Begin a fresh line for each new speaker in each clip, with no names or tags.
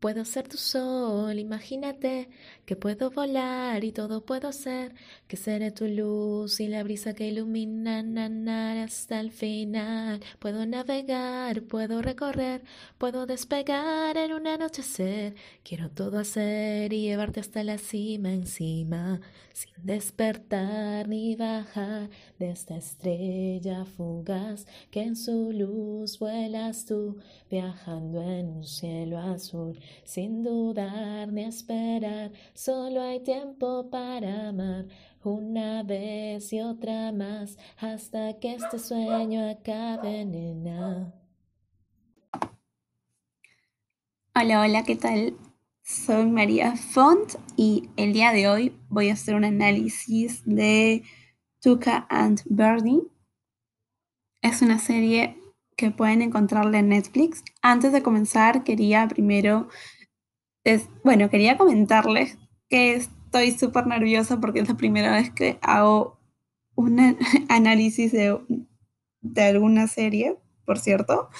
Puedo ser tu sol, imagínate que puedo volar y todo puedo ser, que seré tu luz y la brisa que ilumina hasta el final. Puedo navegar, puedo recorrer, puedo despegar en un anochecer. Quiero todo hacer y llevarte hasta la cima encima, sin despertar ni bajar de esta estrella fugaz que en su luz vuelas tú, viajando en un cielo azul sin dudar ni esperar, solo hay tiempo para amar una vez y otra más hasta que este sueño acabe, nena.
Hola, hola, ¿qué tal? Soy María Font y el día de hoy voy a hacer un análisis de Tuca and Bernie. Es una serie que pueden encontrarla en Netflix. Antes de comenzar, quería primero, bueno, quería comentarles que estoy súper nerviosa porque es la primera vez que hago un análisis de, de alguna serie, por cierto.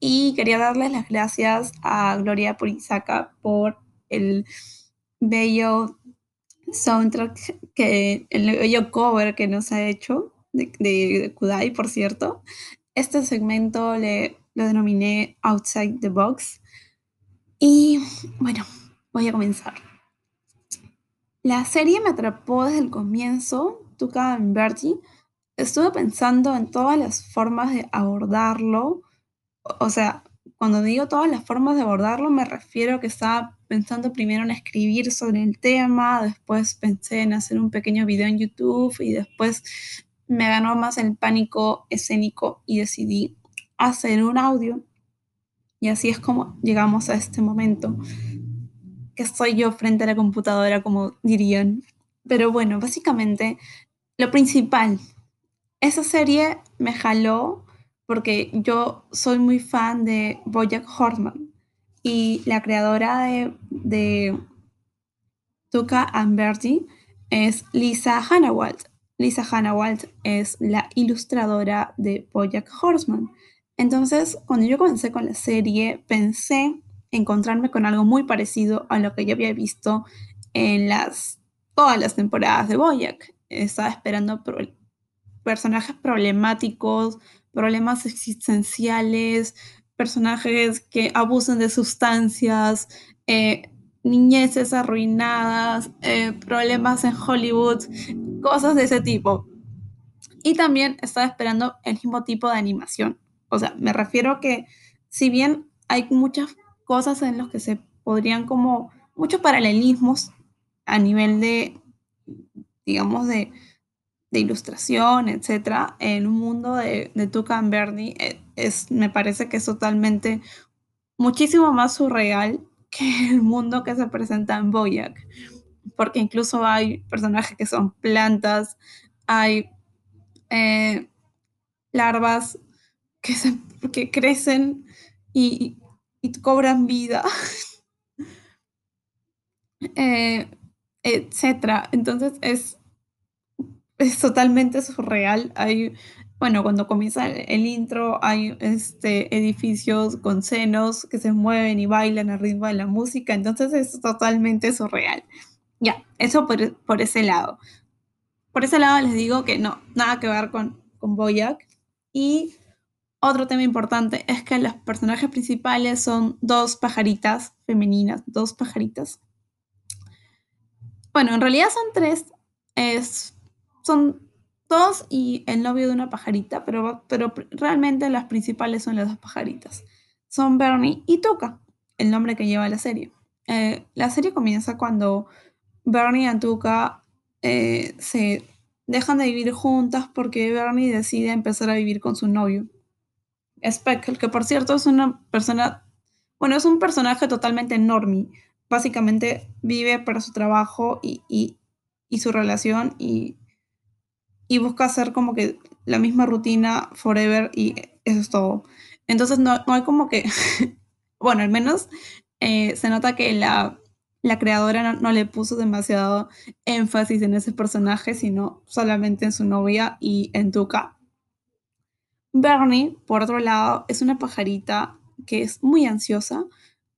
Y quería darles las gracias a Gloria Purizaca por el bello soundtrack, que, el bello cover que nos ha hecho de, de Kudai, por cierto. Este segmento le, lo denominé Outside the Box. Y bueno, voy a comenzar. La serie me atrapó desde el comienzo, Tuca en Bertie. Estuve pensando en todas las formas de abordarlo. O sea, cuando digo todas las formas de abordarlo, me refiero a que estaba pensando primero en escribir sobre el tema, después pensé en hacer un pequeño video en YouTube y después me ganó más el pánico escénico y decidí hacer un audio. Y así es como llegamos a este momento, que estoy yo frente a la computadora, como dirían. Pero bueno, básicamente, lo principal, esa serie me jaló porque yo soy muy fan de Bojack Horseman y la creadora de, de Tuca and Bertie es Lisa Hannawalt. Lisa Hannah Walt es la ilustradora de Bojack Horseman. Entonces, cuando yo comencé con la serie, pensé encontrarme con algo muy parecido a lo que yo había visto en las, todas las temporadas de Bojack. Estaba esperando personajes problemáticos, problemas existenciales, personajes que abusan de sustancias, eh, niñeces arruinadas, eh, problemas en Hollywood, cosas de ese tipo. Y también estaba esperando el mismo tipo de animación. O sea, me refiero que si bien hay muchas cosas en las que se podrían como muchos paralelismos a nivel de, digamos, de, de ilustración, etcétera, en un mundo de, de Tuca Bernie, eh, es, me parece que es totalmente muchísimo más surreal que el mundo que se presenta en Boyac, porque incluso hay personajes que son plantas, hay eh, larvas que, que crecen y, y, cobran vida, eh, etcétera. Entonces es, es totalmente surreal. Hay bueno, cuando comienza el intro hay este, edificios con senos que se mueven y bailan al ritmo de la música, entonces es totalmente surreal. Ya, eso por, ese lado. Por ese lado les digo que no, nada que ver con, con Boyac. Y otro tema importante es que los personajes principales son dos pajaritas femeninas, dos pajaritas. Bueno, en realidad son tres, es, son y el novio de una pajarita, pero, pero realmente las principales son las dos pajaritas. Son Bernie y Tuca, el nombre que lleva la serie. Eh, la serie comienza cuando Bernie y Tuca eh, se dejan de vivir juntas porque Bernie decide empezar a vivir con su novio. Speckle, que por cierto es una persona, bueno, es un personaje totalmente normie. Básicamente vive para su trabajo y, y, y su relación y y busca hacer como que la misma rutina forever y eso es todo. Entonces no, hay como que, bueno, al menos eh, se nota que la, la creadora no, le puso demasiado énfasis en ese personaje, sino solamente en su novia y en Tuca. Bernie, por otro lado, es una pajarita que es muy ansiosa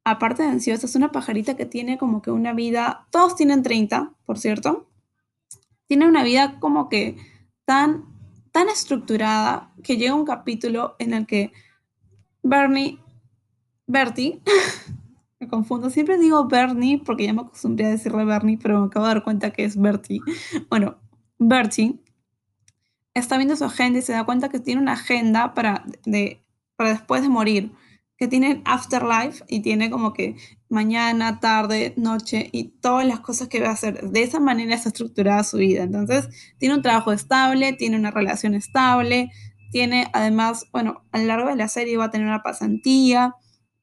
aparte de ansiosa, es una pajarita que tiene como que una vida, todos tienen 30, por cierto, tiene una vida como que tan, tan estructurada que llega un capítulo en el que Bernie, Bertie, me confundo, siempre digo Bernie porque ya me acostumbré a decirle Bernie, pero me acabo de dar cuenta que es Bertie. Bueno, Bertie está viendo su agenda y se da cuenta que tiene una agenda para, de, para después de morir, que tiene afterlife y tiene como que mañana, tarde, noche y todas las cosas que va a hacer. De esa manera está estructurada su vida. Entonces, tiene un trabajo estable, tiene una relación estable, tiene además, bueno, a lo largo de la serie va a tener una pasantía,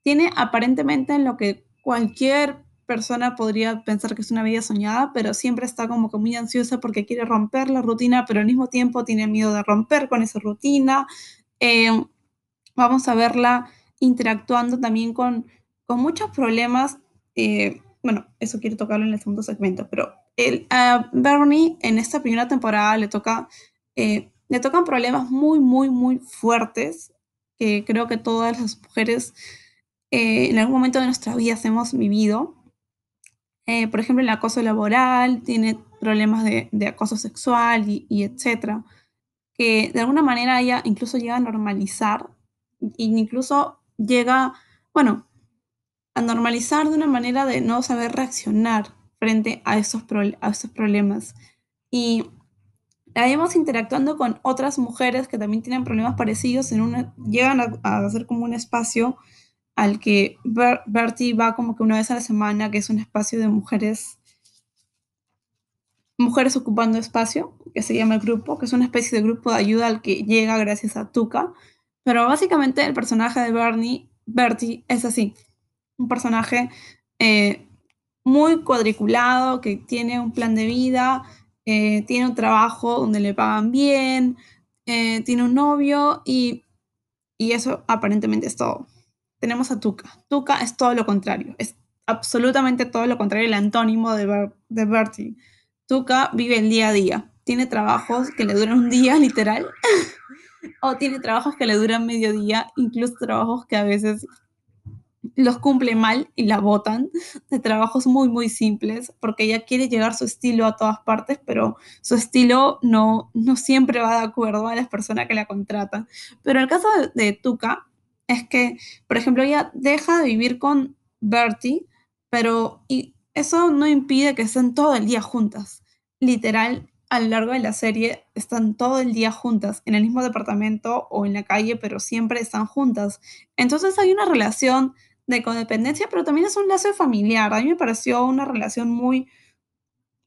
tiene aparentemente en lo que cualquier persona podría pensar que es una vida soñada, pero siempre está como muy ansiosa porque quiere romper la rutina, pero al mismo tiempo tiene miedo de romper con esa rutina. Eh, vamos a verla interactuando también con, con muchos problemas. Eh, bueno, eso quiero tocarlo en el segundo segmento, pero el, a Bernie en esta primera temporada le toca, eh, le tocan problemas muy, muy, muy fuertes que creo que todas las mujeres en algún momento de nuestra vida hemos vivido. Eh, por ejemplo, el acoso laboral, tiene problemas de, acoso sexual y, y, etcétera, que de alguna manera ella incluso llega a normalizar e incluso llega, bueno, a normalizar de una manera de no saber reaccionar frente a esos, a esos problemas. Y la vemos interactuando con otras mujeres que también tienen problemas parecidos, llegan a, a hacer como un espacio al que Bertie va como que una vez a la semana, que es un espacio de mujeres, mujeres ocupando espacio, que se llama el grupo, que es una especie de grupo de ayuda al que llega gracias a Tuca. Pero básicamente el personaje de Bernie, Bertie es así, un personaje eh, muy cuadriculado, que tiene un plan de vida, eh, tiene un trabajo donde le pagan bien, eh, tiene un novio y, y eso aparentemente es todo tenemos a Tuca. Tuca es todo lo contrario, es absolutamente todo lo contrario, el antónimo de, de Bertie. Tuca vive el día a día, tiene trabajos que le duran un día, literal, o tiene trabajos que le duran medio día, incluso trabajos que a veces los cumple mal y la botan, de trabajos muy, muy simples, porque ella quiere llevar su estilo a todas partes, pero su estilo no, no siempre va de acuerdo a las personas que la contratan. Pero el caso de, de Tuca, es que, por ejemplo, ella deja de vivir con Bertie, pero y eso no impide que estén todo el día juntas. Literal, a lo largo de la serie están todo el día juntas, en el mismo departamento o en la calle, pero siempre están juntas. Entonces hay una relación de codependencia, pero también es un lazo familiar. A mí me pareció una relación muy,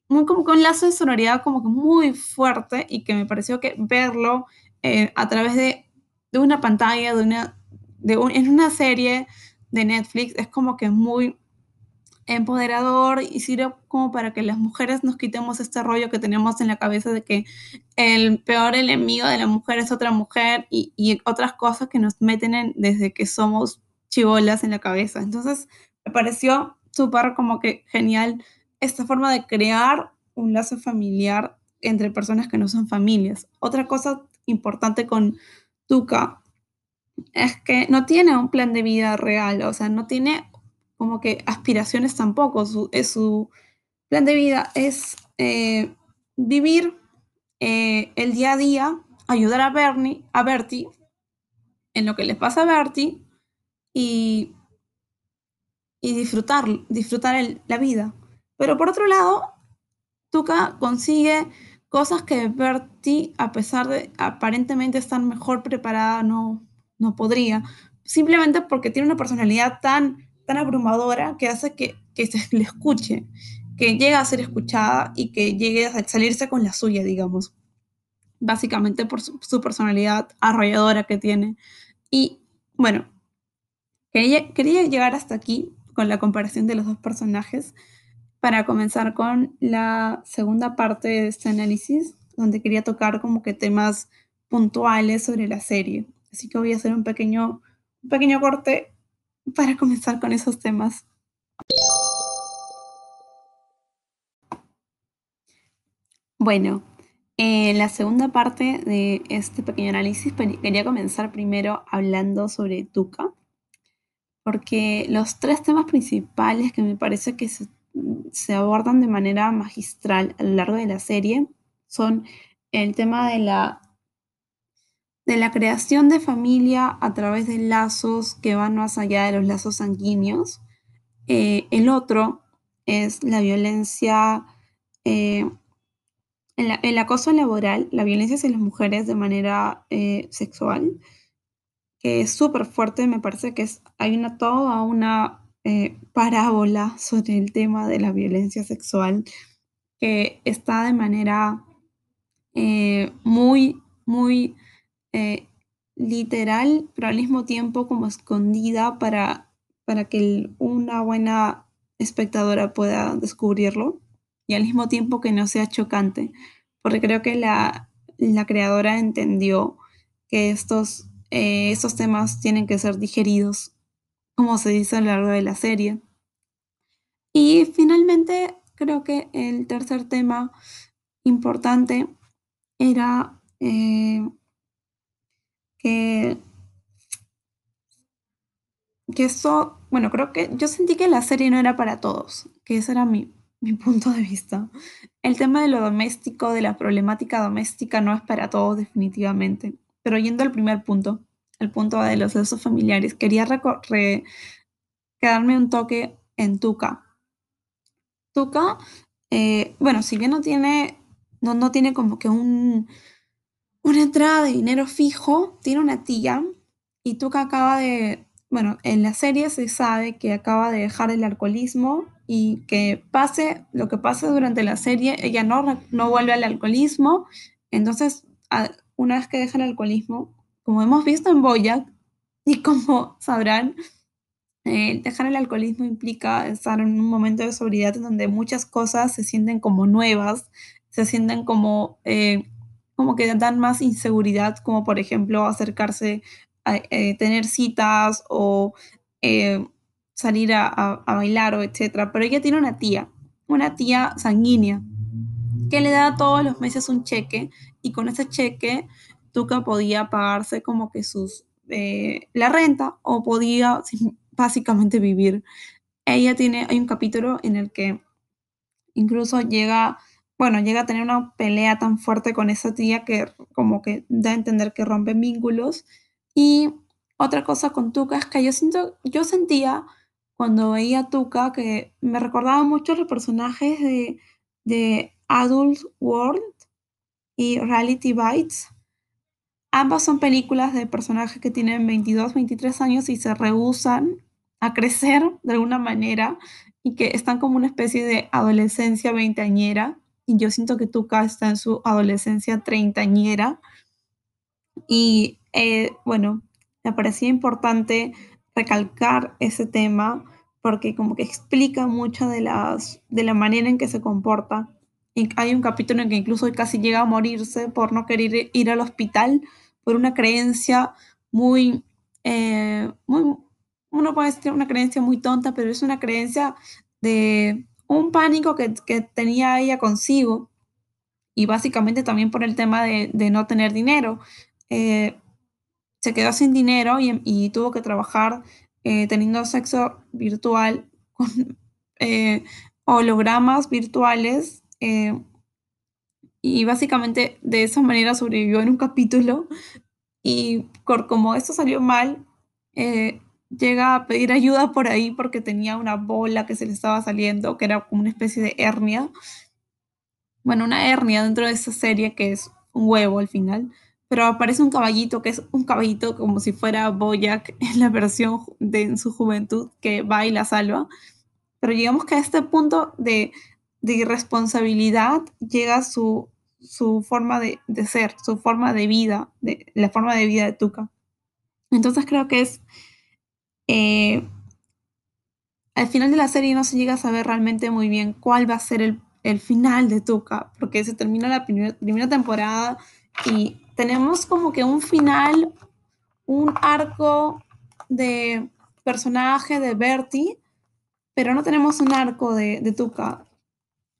muy como con un lazo de sonoridad como que muy fuerte y que me pareció que verlo eh, a través de, de una pantalla, de una en una serie de Netflix es como que muy empoderador y sirve como para que las mujeres nos quitemos este rollo que tenemos en la cabeza de que el peor enemigo de la mujer es otra mujer y, otras cosas que nos meten desde que somos chivolas en la cabeza. Entonces me pareció súper como que genial esta forma de crear un lazo familiar entre personas que no son familias. Otra cosa importante con Tuca es que no tiene un plan de vida real, o sea, no tiene como que aspiraciones tampoco. Su, es su plan de vida es eh, vivir eh, el día a día, ayudar a Bernie, a Bertie, en lo que les pasa a Bertie y, y disfrutar, disfrutar la vida. Pero por otro lado, Tuca consigue cosas que Bertie, a pesar de aparentemente estar mejor preparada, no, no podría, simplemente porque tiene una personalidad tan, tan abrumadora que hace que, se le escuche, que llegue a ser escuchada y que llegue a salirse con la suya, digamos. Básicamente por su, personalidad arrolladora que tiene. Y bueno, quería, llegar hasta aquí con la comparación de los dos personajes para comenzar con la segunda parte de este análisis, donde quería tocar como que temas puntuales sobre la serie. Así que voy a hacer un pequeño, un pequeño corte para comenzar con esos temas. Bueno, en la segunda parte de este pequeño análisis quería comenzar primero hablando sobre Tuca. Porque los tres temas principales que me parece que se, abordan de manera magistral a lo largo de la serie son el tema de la de la creación de familia a través de lazos que van más allá de los lazos sanguíneos. Eh, el otro es la violencia, eh, el, acoso laboral, la violencia hacia las mujeres de manera eh, sexual, es súper fuerte, me parece que hay una, toda una parábola sobre el tema de la violencia sexual que está de manera muy, muy eh, literal, pero al mismo tiempo como escondida para, para que una buena espectadora pueda descubrirlo y al mismo tiempo que no sea chocante, porque creo que la, creadora entendió que estos, eh, estos temas tienen que ser digeridos, como se dice a lo largo de la serie. Y finalmente, creo que el tercer tema importante era eh, que, que eso, bueno, creo que yo sentí que la serie no era para todos, que ese era mi, mi punto de vista. El tema de lo doméstico, de la problemática doméstica, no es para todos definitivamente. Pero yendo al primer punto, el punto de los lazos familiares, quería quedarme un toque en Tuca. Tuca, eh, bueno, si bien no tiene, no, no tiene como que un, una entrada de dinero fijo, tiene una tía y Tuca acaba de, bueno, en la serie se sabe que acaba de dejar el alcoholismo y que pase lo que pase durante la serie, ella no, no vuelve al alcoholismo, entonces una vez que deja el alcoholismo, como hemos visto en Boyac y como sabrán, eh, dejar el alcoholismo implica estar en un momento de sobriedad en donde muchas cosas se sienten como nuevas, se sienten como eh, como que dan más inseguridad, como por ejemplo acercarse a eh, tener citas o salir a, bailar o etcétera. Pero ella tiene una tía, una tía sanguínea, que le da todos los meses un cheque y con ese cheque Tuca podía pagarse como que sus eh, la renta o podía básicamente vivir. Ella tiene, hay un capítulo en el que incluso llega bueno, llega a tener una pelea tan fuerte con esa tía que como que da a entender que rompen vínculos. Y otra cosa con Tuca es que yo siento, yo sentía cuando veía a Tuca que me recordaba mucho los personajes de, de Adult World y Reality Bites. Ambas son películas de personajes que tienen 22, 23 años y se rehusan a crecer de alguna manera y que están como una especie de adolescencia veinteañera y yo siento que Tuca está en su adolescencia treintañera y eh, bueno, me parecía importante recalcar ese tema porque como que explica mucho de, las, de la manera en que se comporta. Y hay un capítulo en que incluso casi llega a morirse por no querer ir al hospital por una creencia muy, eh, muy, uno puede decir una creencia muy tonta, pero es una creencia de un pánico que, tenía ella consigo y básicamente también por el tema de, no tener dinero. Eh, se quedó sin dinero y, tuvo que trabajar eh, teniendo sexo virtual con eh, hologramas virtuales y básicamente de esa manera sobrevivió en un capítulo y como esto salió mal, llega a pedir ayuda por ahí porque tenía una bola que se le estaba saliendo, que era como una especie de hernia. Bueno, una hernia dentro de esa serie que es un huevo al final, pero aparece un caballito que es un caballito como si fuera Boyac en la versión de su juventud que va y la salva. Pero llegamos a este punto de, de irresponsabilidad llega su, su forma de, de, ser, su forma de vida, de, la forma de vida de Tuca. Entonces creo que es eh, al final de la serie no se llega a saber realmente muy bien cuál va a ser el, final de Tuca, porque se termina la primera temporada y tenemos como que un final, un arco de personaje de Bertie, pero no tenemos un arco de, de.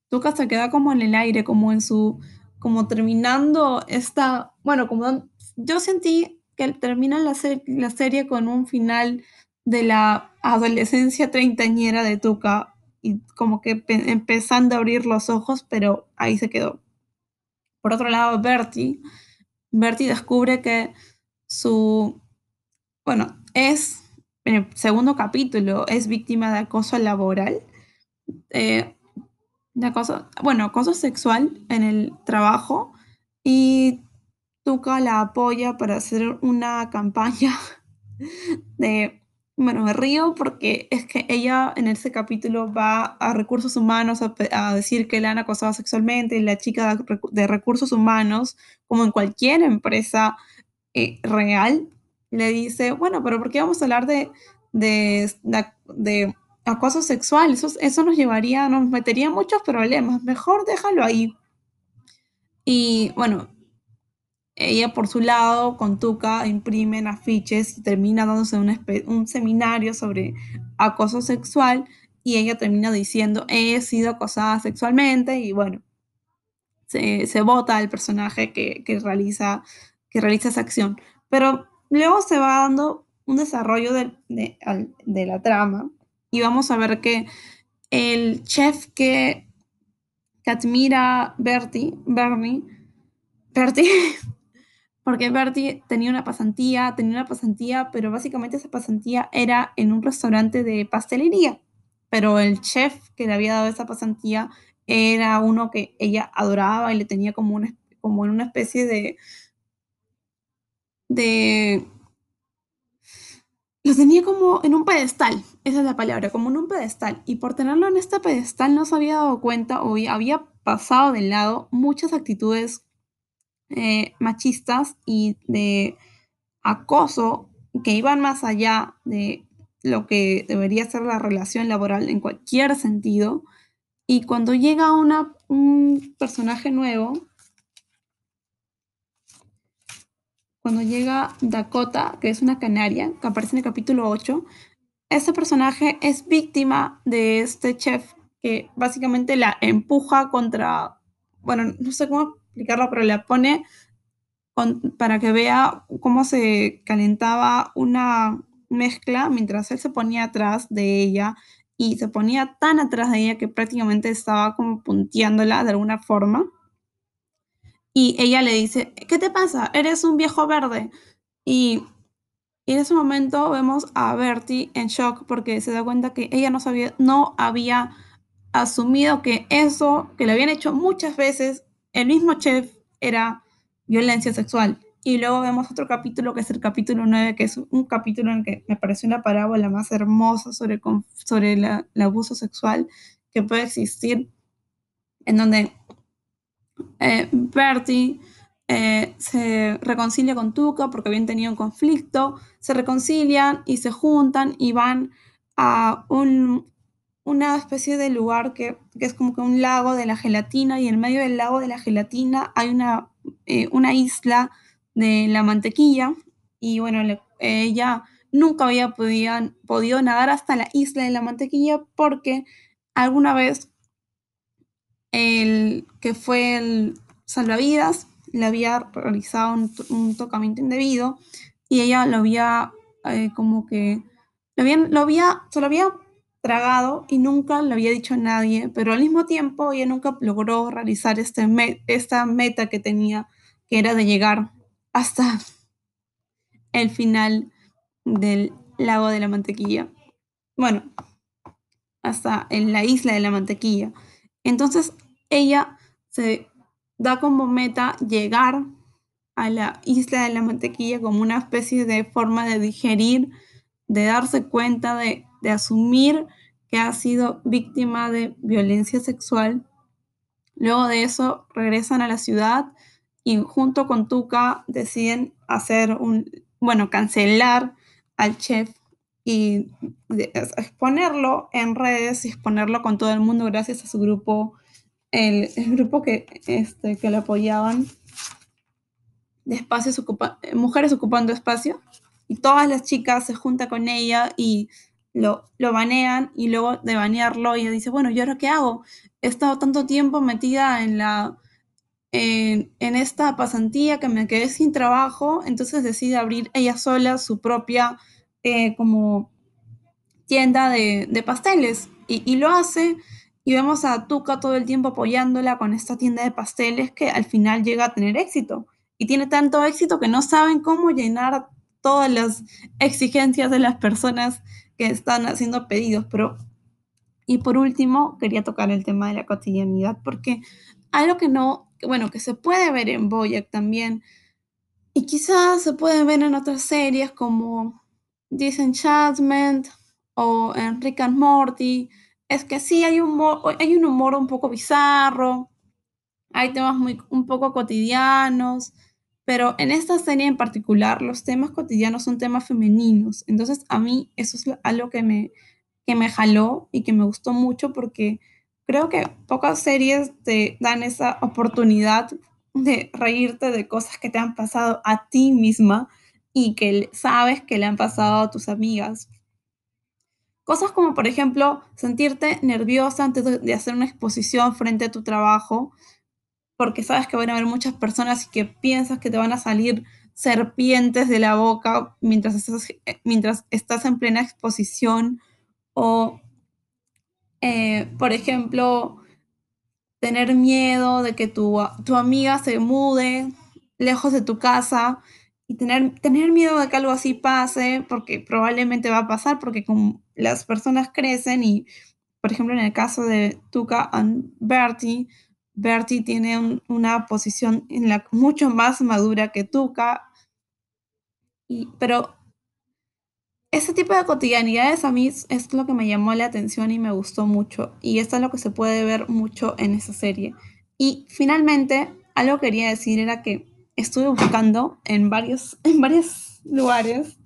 Tuca se queda como en el aire, como en su, como terminando esta, bueno, como yo sentí que termina la, la serie con un final de la adolescencia treintañera de Tuca y como que empezando a abrir los ojos, pero ahí se quedó. Por otro lado, Bertie, Bertie descubre que su, bueno, es, en el segundo capítulo, es víctima de acoso laboral, eh, de acoso, bueno, acoso sexual en el trabajo y Tuca la apoya para hacer una campaña de bueno, me río porque es que ella en ese capítulo va a recursos humanos a, decir que la han acosado sexualmente y la chica de, recursos humanos, como en cualquier empresa eh, real, le dice, bueno, pero ¿por qué vamos a hablar de, de, de, acoso sexual? Eso, nos llevaría, nos metería muchos problemas, mejor déjalo ahí. Y bueno, ella por su lado, con Tuca, imprimen afiches y termina dándose un, seminario sobre acoso sexual y ella termina diciendo, he sido acosada sexualmente y bueno, se, vota el personaje que, realiza, esa acción. Pero luego se va dando un desarrollo de, de, la trama y vamos a ver que el chef que, que admira Bertie, Bernie, Bertie, porque Bertie tenía una pasantía, tenía una pasantía, pero básicamente esa pasantía era en un restaurante de pastelería. Pero el chef que le había dado esa pasantía era uno que ella adoraba y le tenía como, una, como en una especie de... de lo tenía como en un pedestal, esa es la palabra, como en un pedestal. Y por tenerlo en este pedestal no se había dado cuenta o había pasado de lado muchas actitudes eh, machistas y de acoso que iban más allá de lo que debería ser la relación laboral en cualquier sentido. Y cuando llega una, un personaje nuevo, cuando llega Dakota, que es una canaria, que aparece en el capítulo 8, este personaje es víctima de este chef que básicamente la empuja contra, bueno, no sé cómo explicarlo, pero la pone para que vea cómo se calentaba una mezcla mientras él se ponía atrás de ella y se ponía tan atrás de ella que prácticamente estaba como punteándola de alguna forma. Y ella le dice, ¿qué te pasa? Eres un viejo verde. Y, en ese momento vemos a Bertie en shock porque se da cuenta que ella no, sabía, no había asumido que eso, que le habían hecho muchas veces, el mismo chef era violencia sexual. Y luego vemos otro capítulo que es el capítulo 9, que es un capítulo en que me pareció una parábola más hermosa sobre, sobre el abuso sexual que puede existir, en donde eh, Bertie eh, se reconcilia con Tuca porque habían tenido un conflicto, se reconcilian y se juntan y van a un, una especie de lugar que, es como que un lago de la gelatina y en medio del lago de la gelatina hay una, eh, una isla de la mantequilla. Y bueno, ella nunca había podido, podido nadar hasta la isla de la mantequilla porque alguna vez el que fue el salvavidas le había realizado un, tocamiento indebido y ella lo había eh, como que lo había, lo había, lo tragado y nunca le había dicho a nadie, pero al mismo tiempo ella nunca logró realizar este esta meta que tenía, que era de llegar hasta el final del lago de la mantequilla. Bueno, hasta en la isla de la mantequilla. Entonces ella se da como meta llegar a la isla de la mantequilla como una especie de forma de digerir, de darse cuenta de de asumir que ha sido víctima de violencia sexual. Luego de eso regresan a la ciudad y junto con Tuca deciden hacer un, bueno, cancelar al chef y exponerlo en redes y exponerlo con todo el mundo gracias a su grupo, el, grupo que, este, que lo apoyaban de espacios mujeres ocupando espacio y todas las chicas se juntan con ella y lo, banean y luego de banearlo ella dice, bueno, ¿yo ahora qué hago? He estado tanto tiempo metida en la... En, esta pasantía que me quedé sin trabajo, entonces decide abrir ella sola su propia eh, como tienda de, pasteles y, lo hace y vemos a Tuca todo el tiempo apoyándola con esta tienda de pasteles que al final llega a tener éxito. Y tiene tanto éxito que no saben cómo llenar todas las exigencias de las personas que están haciendo pedidos. Pero, y por último, quería tocar el tema de la cotidianidad, porque algo que no, bueno, que se puede ver en Boyack también, y quizás se puede ver en otras series como Disenchantment o en Rick and Morty, es que sí hay, un hay un humor un poco bizarro, hay temas muy, un poco cotidianos, pero en esta serie en particular los temas cotidianos son temas femeninos. Entonces a mí eso es algo que me, que me jaló y que me gustó mucho porque creo que pocas series te dan esa oportunidad de reírte de cosas que te han pasado a ti misma y que sabes que le han pasado a tus amigas. Cosas como, por ejemplo, sentirte nerviosa antes de hacer una exposición frente a tu trabajo, porque sabes que van a haber muchas personas y que piensas que te van a salir serpientes de la boca mientras estás, eh, mientras estás en plena exposición. O, eh, por ejemplo, tener miedo de que tu, tu amiga se mude lejos de tu casa y tener, tener miedo de que algo así pase, porque probablemente va a pasar, porque como las personas crecen y, por ejemplo, en el caso de Tuca y Bertie, Bertie tiene una posición mucho más madura que Tuca, y, pero ese tipo de cotidianidades a mí es lo que me llamó la atención y me gustó mucho, y esto es lo que se puede ver mucho en esa serie. Y finalmente, algo que quería decir era que estuve buscando en varios, en varios lugares.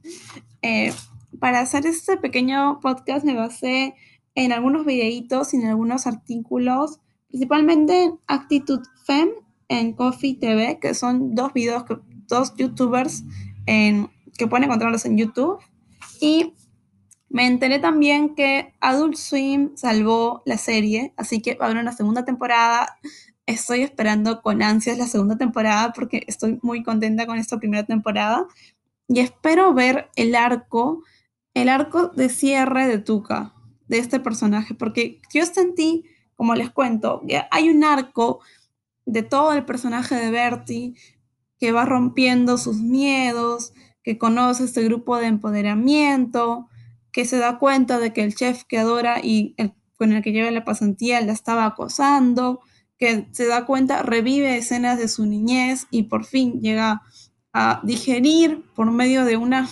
Eh, para hacer este pequeño podcast me basé en algunos videitos y en algunos artículos, principalmente en Actitud Fem en Coffee TV, que son dos videos, que, dos youtubers en, que pueden encontrarlos en YouTube. Y me enteré también que Adult Swim salvó la serie, así que va a haber una segunda temporada estoy esperando con ansias la segunda temporada porque estoy muy contenta con esta primera temporada. Y espero ver el arco, el arco de cierre de Tuca, de este personaje, porque yo sentí, como les cuento, que hay un arco de todo el personaje de Bertie que va rompiendo sus miedos, que conoce este grupo de empoderamiento, que se da cuenta de que el chef que adora y con el que lleva la pasantía la estaba acosando, que se da cuenta, revive escenas de su niñez y por fin llega a digerir por medio de una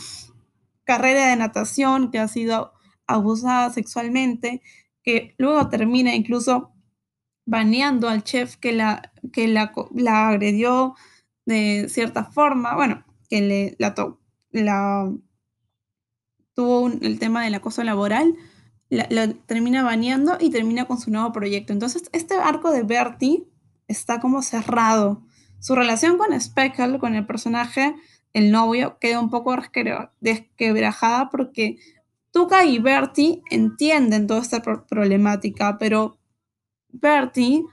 carrera de natación que ha sido abusada sexualmente, que luego termina incluso baneando al chef que la, que la, agredió de cierta forma, bueno, que le, la, tuvo el tema del acoso laboral, la, termina baneando y termina con su nuevo proyecto. Entonces, este arco de Bertie está como cerrado. Su relación con Speckle, con el personaje, el novio, queda un poco desquebrajada porque Tuca y Bertie entienden toda esta problemática, pero Bertie,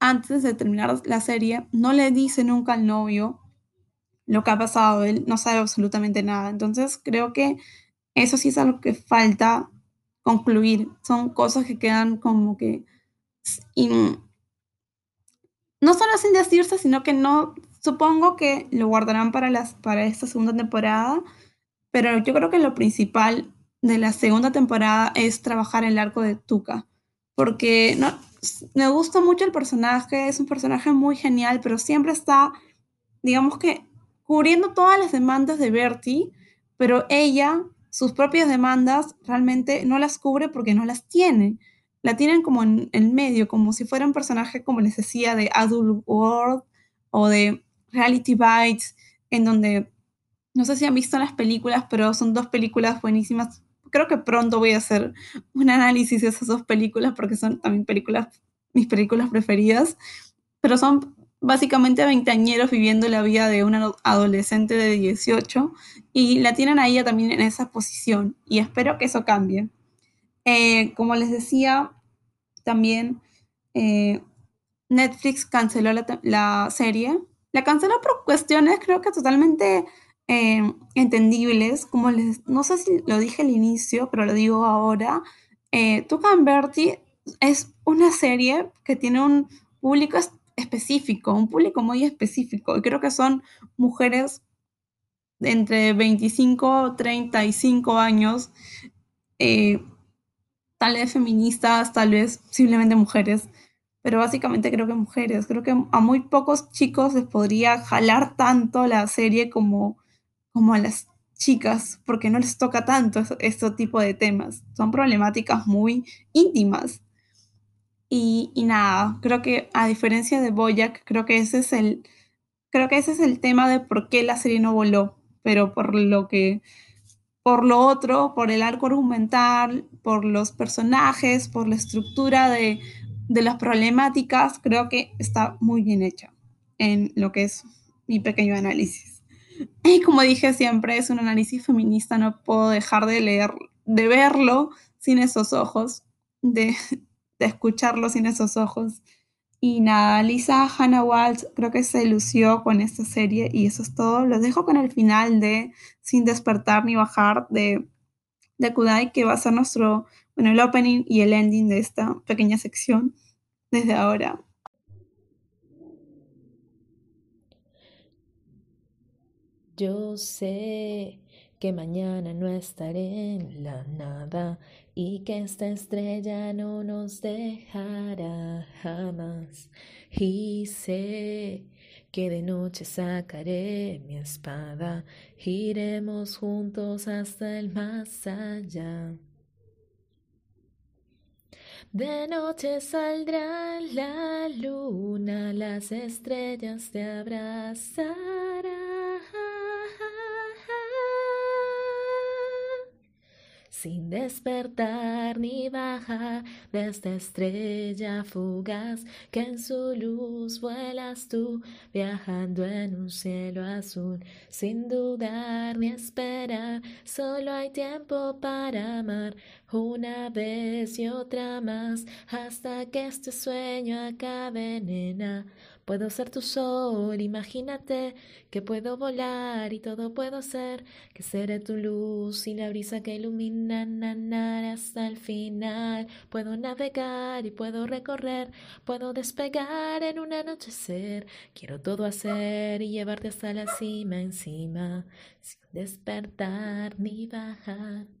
antes de terminar la serie, no le dice nunca al novio lo que ha pasado. Él no sabe absolutamente nada. Entonces, creo que eso sí es algo que falta concluir. Son cosas que quedan como que... no solo sin decirse, sino que no... Supongo que lo guardarán para, las, para esta segunda temporada, pero yo creo que lo principal de la segunda temporada es trabajar el arco de Tuca, porque no, me gusta mucho el personaje, es un personaje muy genial, pero siempre está, digamos que, cubriendo todas las demandas de Bertie, pero ella sus propias demandas realmente no las cubre porque no las tiene. La tienen como en el medio, como si fuera un personaje, como les decía, de Adult World o de Reality Bites, en donde no sé si han visto las películas, pero son dos películas buenísimas. Creo que pronto voy a hacer un análisis de esas dos películas porque son también películas, mis películas preferidas, pero son básicamente veinteañeros viviendo la vida de una adolescente de 18 y la tienen a ella también en esa posición y espero que eso cambie. Eh, como les decía, también eh, Netflix canceló la, serie. La canceló por cuestiones creo que totalmente eh, entendibles, como les, no sé si lo dije al inicio, pero lo digo ahora, eh, Tuca Bertie es una serie que tiene un público específico, un público muy específico, y creo que son mujeres de entre 25 35 años, eh, tal vez feministas, tal vez simplemente mujeres, pero básicamente creo que mujeres. Creo que a muy pocos chicos les podría jalar tanto la serie como, como a las chicas, porque no les toca tanto este tipo de temas. Son problemáticas muy íntimas. Y, y, nada, creo que a diferencia de Boyack, creo que ese es el creo que ese es el tema de por qué la serie no voló, pero por lo que por lo otro, por el arco argumental, por los personajes, por la estructura de, de las problemáticas, creo que está muy bien hecha en lo que es mi pequeño análisis. Y como dije siempre, es un análisis feminista, no puedo dejar de leer, de verlo sin esos ojos, de, de escucharlo sin esos ojos. Y nada, Lisa Hannah Waltz creo que se lució con esta serie y eso es todo. Los dejo con el final de Sin despertar ni bajar de, de Kudai, que va a ser nuestro bueno, el opening y el ending de esta pequeña sección desde ahora.
Yo sé que mañana no estaré en la nada y que esta estrella no nos dejará jamás. Y sé que de noche sacaré mi espada, iremos juntos hasta el más allá. De noche saldrá la luna, las estrellas te abrazarán. Sin despertar ni bajar de esta estrella fugaz que en su luz vuelas tú, viajando en un cielo azul, sin dudar ni esperar, solo hay tiempo para amar una vez y otra más, hasta que este sueño acabe, nena. Puedo ser tu sol, imagínate que puedo volar y todo puedo ser, que seré tu luz y la brisa que ilumina hasta el final. Puedo navegar y puedo recorrer, puedo despegar en un anochecer. Quiero todo hacer y llevarte hasta la cima encima, sin despertar ni bajar.